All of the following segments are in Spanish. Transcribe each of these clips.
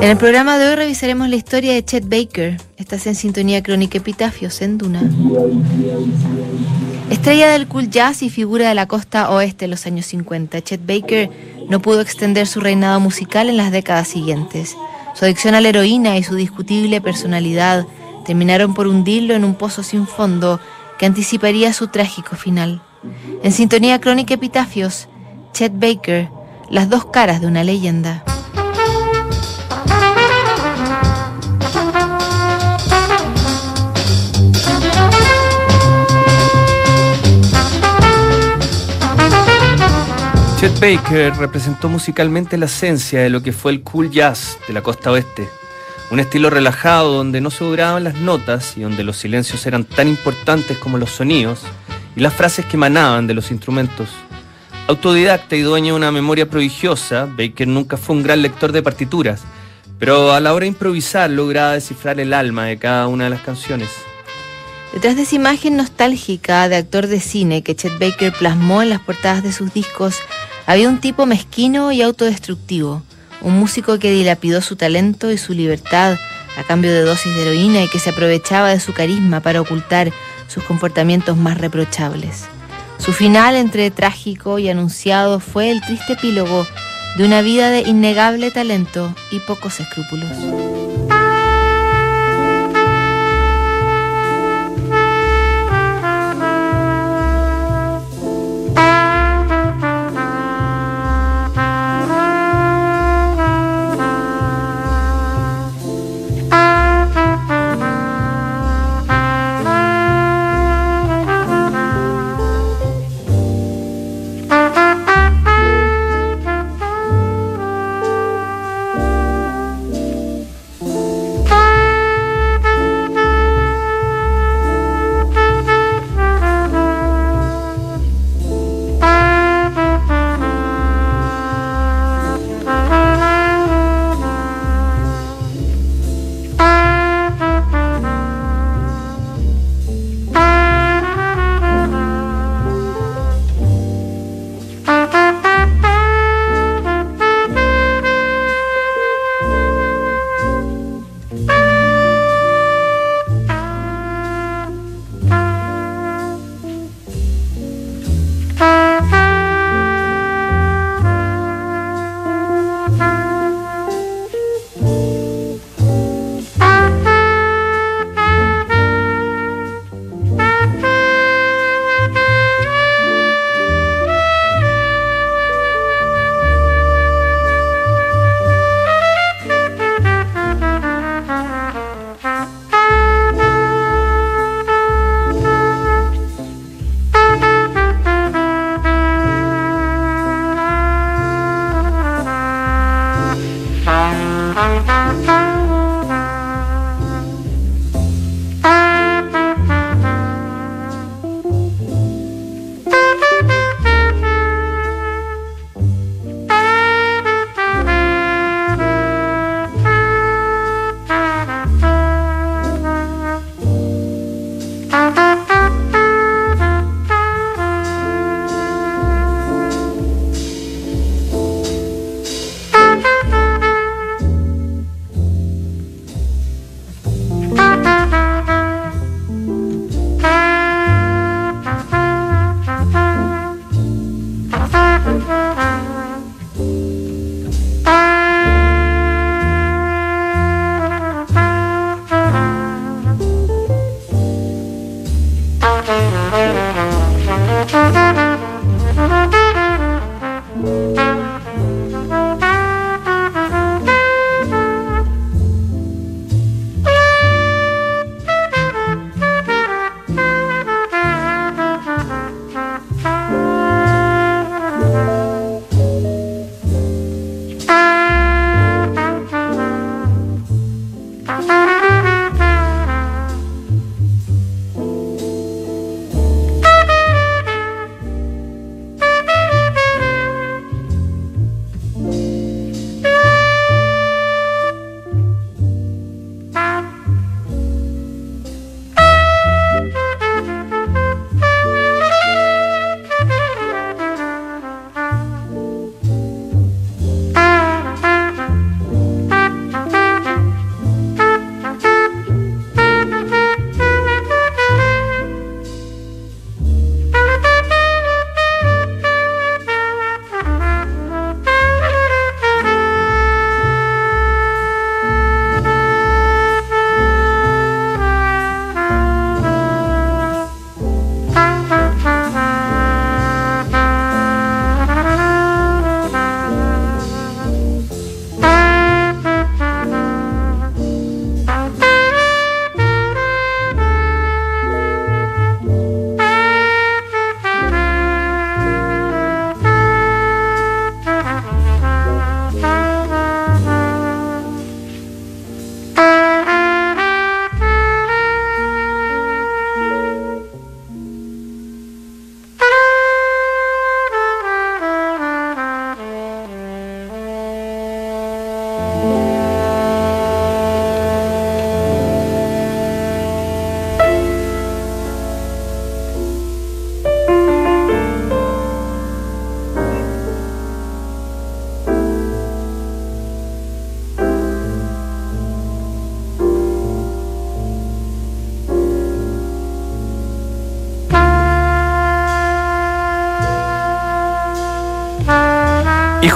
En el programa de hoy revisaremos la historia de Chet Baker. Estás en sintonía crónica Epitafios en Duna. Estrella del cool jazz y figura de la costa oeste en los años 50, Chet Baker no pudo extender su reinado musical en las décadas siguientes. Su adicción a la heroína y su discutible personalidad terminaron por hundirlo en un pozo sin fondo que anticiparía su trágico final. En sintonía crónica Epitafios, Chet Baker, las dos caras de una leyenda. Chet Baker representó musicalmente la esencia de lo que fue el cool jazz de la costa oeste. Un estilo relajado donde no se duraban las notas y donde los silencios eran tan importantes como los sonidos y las frases que emanaban de los instrumentos. Autodidacta y dueño de una memoria prodigiosa, Baker nunca fue un gran lector de partituras, pero a la hora de improvisar lograba descifrar el alma de cada una de las canciones. Detrás de esa imagen nostálgica de actor de cine que Chet Baker plasmó en las portadas de sus discos, había un tipo mezquino y autodestructivo, un músico que dilapidó su talento y su libertad a cambio de dosis de heroína y que se aprovechaba de su carisma para ocultar sus comportamientos más reprochables. Su final entre trágico y anunciado fue el triste epílogo de una vida de innegable talento y pocos escrúpulos.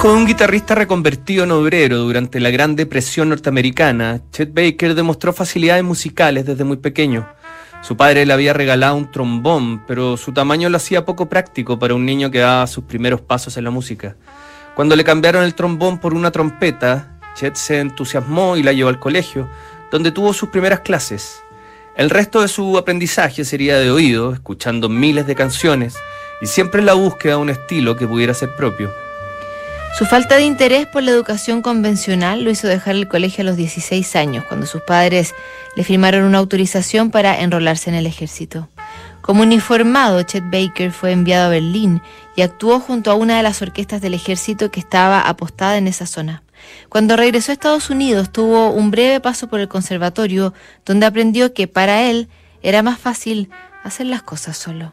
Hijo de un guitarrista reconvertido en obrero durante la Gran Depresión norteamericana, Chet Baker demostró facilidades musicales desde muy pequeño. Su padre le había regalado un trombón, pero su tamaño lo hacía poco práctico para un niño que daba sus primeros pasos en la música. Cuando le cambiaron el trombón por una trompeta, Chet se entusiasmó y la llevó al colegio, donde tuvo sus primeras clases. El resto de su aprendizaje sería de oído, escuchando miles de canciones y siempre en la búsqueda de un estilo que pudiera ser propio. Su falta de interés por la educación convencional lo hizo dejar el colegio a los 16 años, cuando sus padres le firmaron una autorización para enrolarse en el ejército. Como uniformado, Chet Baker fue enviado a Berlín y actuó junto a una de las orquestas del ejército que estaba apostada en esa zona. Cuando regresó a Estados Unidos tuvo un breve paso por el conservatorio donde aprendió que para él era más fácil hacer las cosas solo.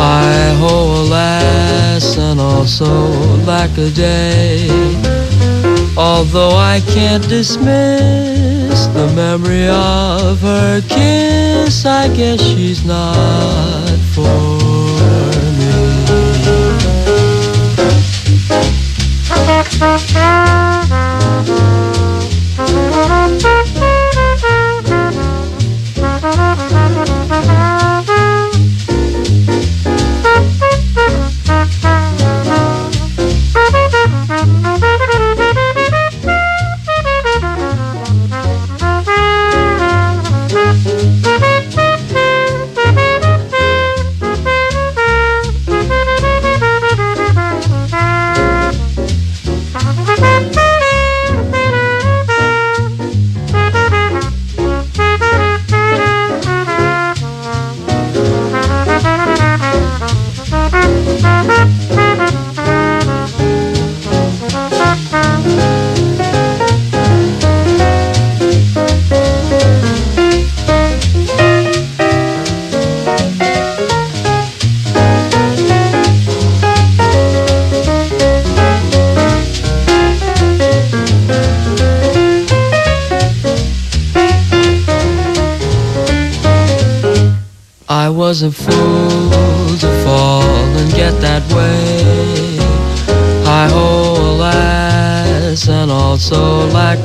I ho, alas, and also lack a day. Although I can't dismiss the memory of her kiss, I guess she's not for was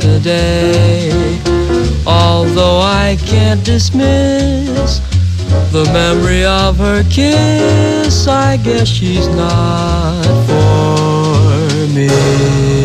also lack a day. Although I can't dismiss the memory of her kiss, I guess she's not for me.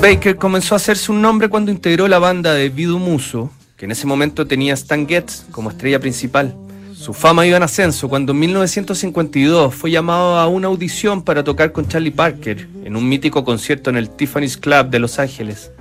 Baker comenzó a hacerse un nombre cuando integró la banda de Vidu Muso, que en ese momento tenía Stan Getz como estrella principal. Su fama iba en ascenso cuando en 1952 fue llamado a una audición para tocar con Charlie Parker en un mítico concierto en el Tiffany's Club de Los Ángeles.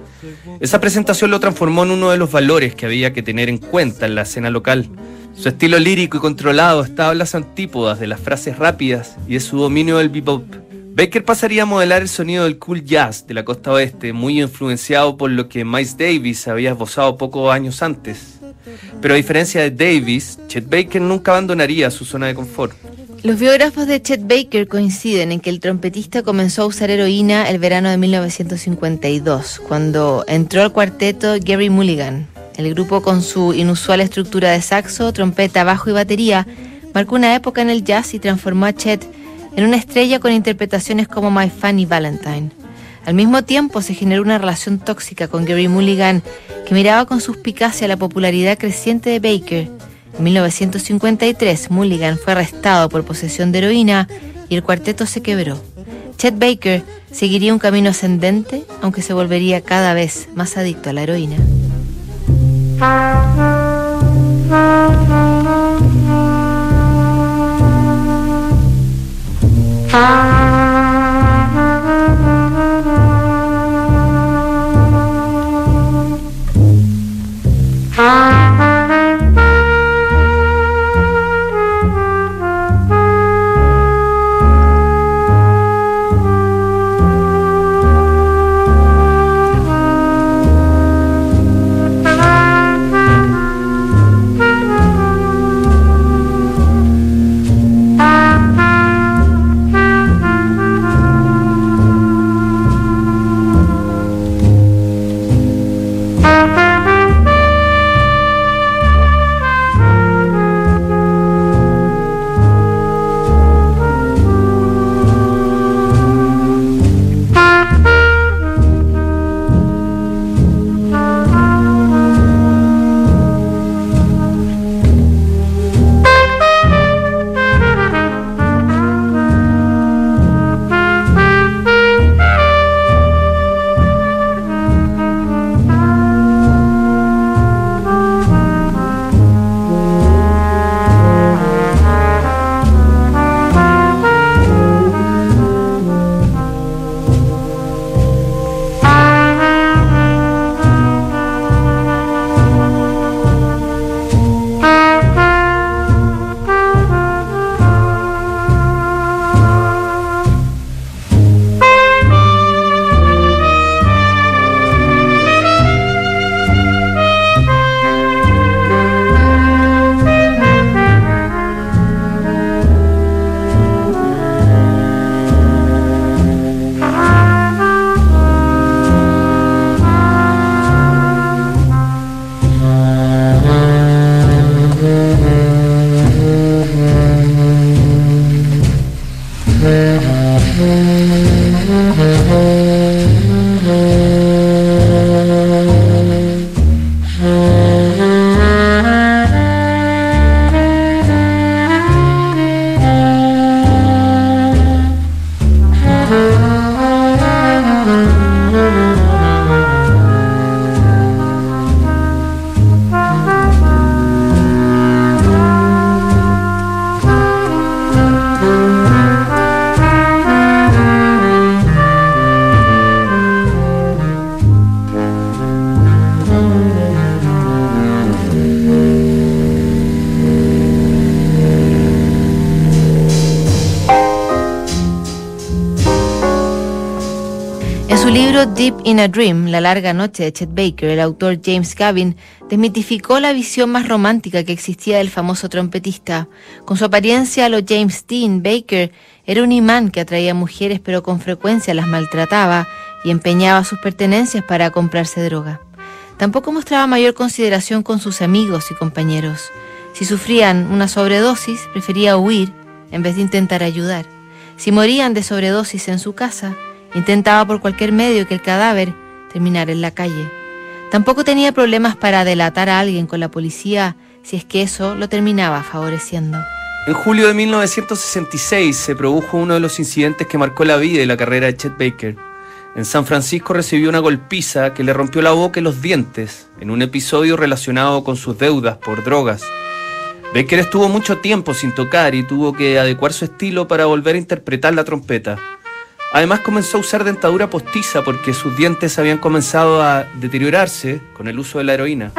Esa presentación lo transformó en uno de los valores que había que tener en cuenta en la escena local. Su estilo lírico y controlado estaba en las antípodas de las frases rápidas y de su dominio del bebop. Baker pasaría a modelar el sonido del cool jazz de la costa oeste, muy influenciado por lo que Miles Davis había esbozado pocos años antes. Pero a diferencia de Davis, Chet Baker nunca abandonaría su zona de confort. Los biógrafos de Chet Baker coinciden en que el trompetista comenzó a usar heroína el verano de 1952, cuando entró al cuarteto Gary Mulligan. El grupo con su inusual estructura de saxo, trompeta, bajo y batería marcó una época en el jazz y transformó a Chet en una estrella con interpretaciones como My Funny Valentine. Al mismo tiempo se generó una relación tóxica con Gary Mulligan, que miraba con suspicacia la popularidad creciente de Baker. En 1953, Mulligan fue arrestado por posesión de heroína y el cuarteto se quebró. Chet Baker seguiría un camino ascendente, aunque se volvería cada vez más adicto a la heroína. Deep in a Dream, La larga noche de Chet Baker, el autor James Gavin desmitificó la visión más romántica que existía del famoso trompetista. Con su apariencia a lo James Dean, Baker era un imán que atraía mujeres pero con frecuencia las maltrataba y empeñaba sus pertenencias para comprarse droga. Tampoco mostraba mayor consideración con sus amigos y compañeros. Si sufrían una sobredosis, prefería huir en vez de intentar ayudar. Si morían de sobredosis en su casa, Intentaba por cualquier medio que el cadáver terminara en la calle. Tampoco tenía problemas para delatar a alguien con la policía si es que eso lo terminaba favoreciendo. En julio de 1966 se produjo uno de los incidentes que marcó la vida y la carrera de Chet Baker. En San Francisco recibió una golpiza que le rompió la boca y los dientes en un episodio relacionado con sus deudas por drogas. Baker estuvo mucho tiempo sin tocar y tuvo que adecuar su estilo para volver a interpretar la trompeta. Además comenzó a usar dentadura postiza porque sus dientes habían comenzado a deteriorarse con el uso de la heroína.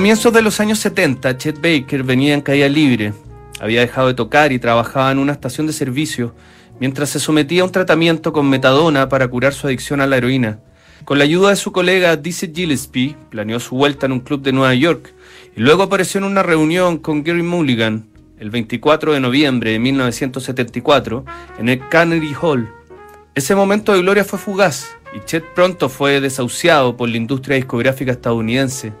Comienzos de los años 70, Chet Baker venía en caída libre. Había dejado de tocar y trabajaba en una estación de servicio mientras se sometía a un tratamiento con metadona para curar su adicción a la heroína. Con la ayuda de su colega Dizzy Gillespie, planeó su vuelta en un club de Nueva York y luego apareció en una reunión con Gary Mulligan el 24 de noviembre de 1974 en el Carnegie Hall. Ese momento de gloria fue fugaz y Chet pronto fue desahuciado por la industria discográfica estadounidense.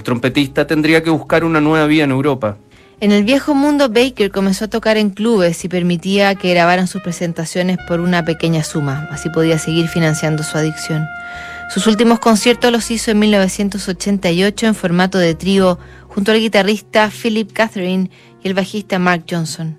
El trompetista tendría que buscar una nueva vía en Europa. En el viejo mundo, Baker comenzó a tocar en clubes y permitía que grabaran sus presentaciones por una pequeña suma. Así podía seguir financiando su adicción. Sus últimos conciertos los hizo en 1988 en formato de trío junto al guitarrista Philip Catherine y el bajista Mark Johnson.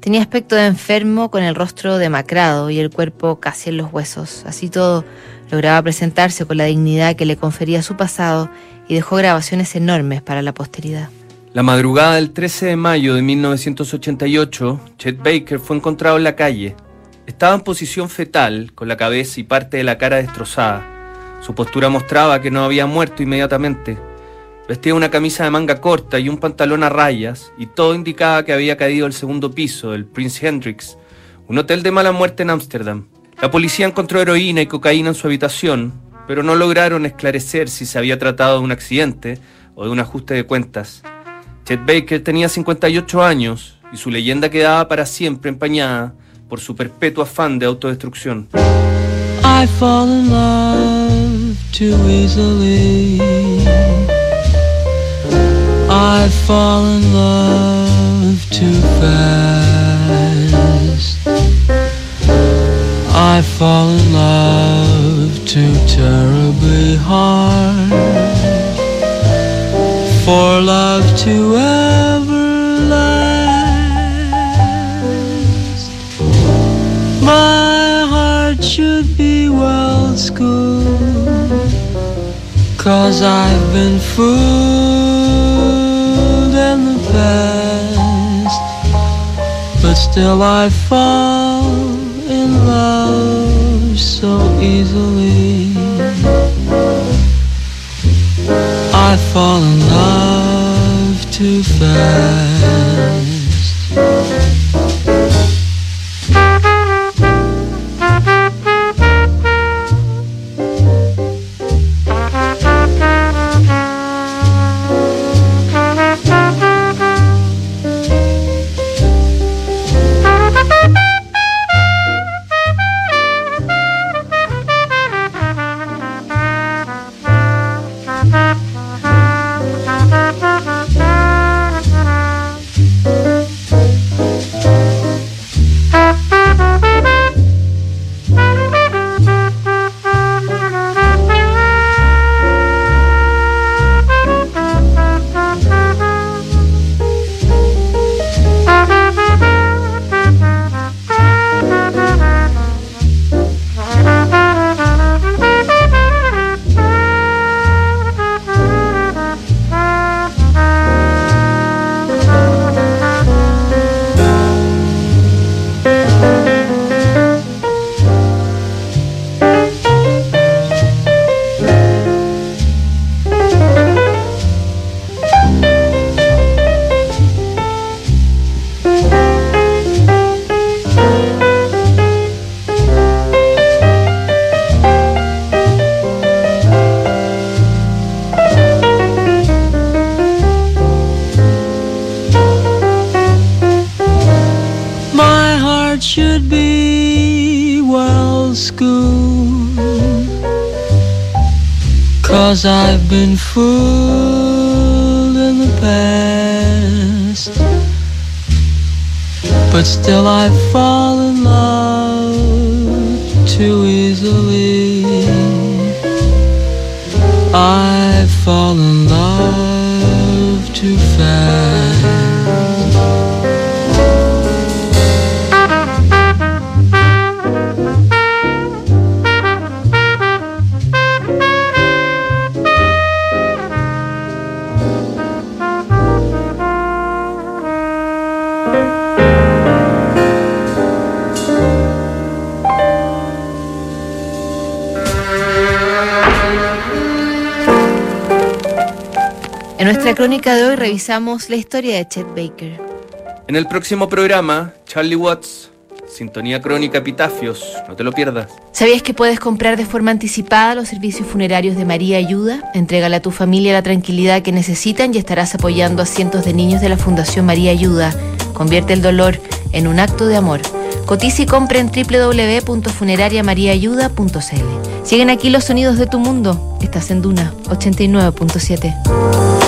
Tenía aspecto de enfermo con el rostro demacrado y el cuerpo casi en los huesos. Así todo, lograba presentarse con la dignidad que le confería su pasado y dejó grabaciones enormes para la posteridad. La madrugada del 13 de mayo de 1988, Chet Baker fue encontrado en la calle. Estaba en posición fetal, con la cabeza y parte de la cara destrozada. Su postura mostraba que no había muerto inmediatamente. Vestía una camisa de manga corta y un pantalón a rayas, y todo indicaba que había caído al segundo piso del Prince Hendrix, un hotel de mala muerte en Ámsterdam. La policía encontró heroína y cocaína en su habitación, pero no lograron esclarecer si se había tratado de un accidente o de un ajuste de cuentas. Chet Baker tenía 58 años y su leyenda quedaba para siempre empañada por su perpetuo afán de autodestrucción. I fall in love too easily. I fall in love too fast. I fall in love too terribly hard for love to ever last. My heart should be well schooled, cause I've been fooled in the past, but still I fall in love so easily. I fall in love too fast. Cause I've been fooled in the past. But still I fall in love too easily. I nuestra crónica de hoy revisamos la historia de Chet Baker. En el próximo programa, Charlie Watts, Sintonía Crónica Epitafios, no te lo pierdas. ¿Sabías que puedes comprar de forma anticipada los servicios funerarios de María Ayuda? Entrégale a tu familia la tranquilidad que necesitan y estarás apoyando a cientos de niños de la Fundación María Ayuda. Convierte el dolor en un acto de amor. Cotiza y compra en www.funerariamariaayuda.cl. Siguen aquí los sonidos de tu mundo. Estás en Duna 89.7.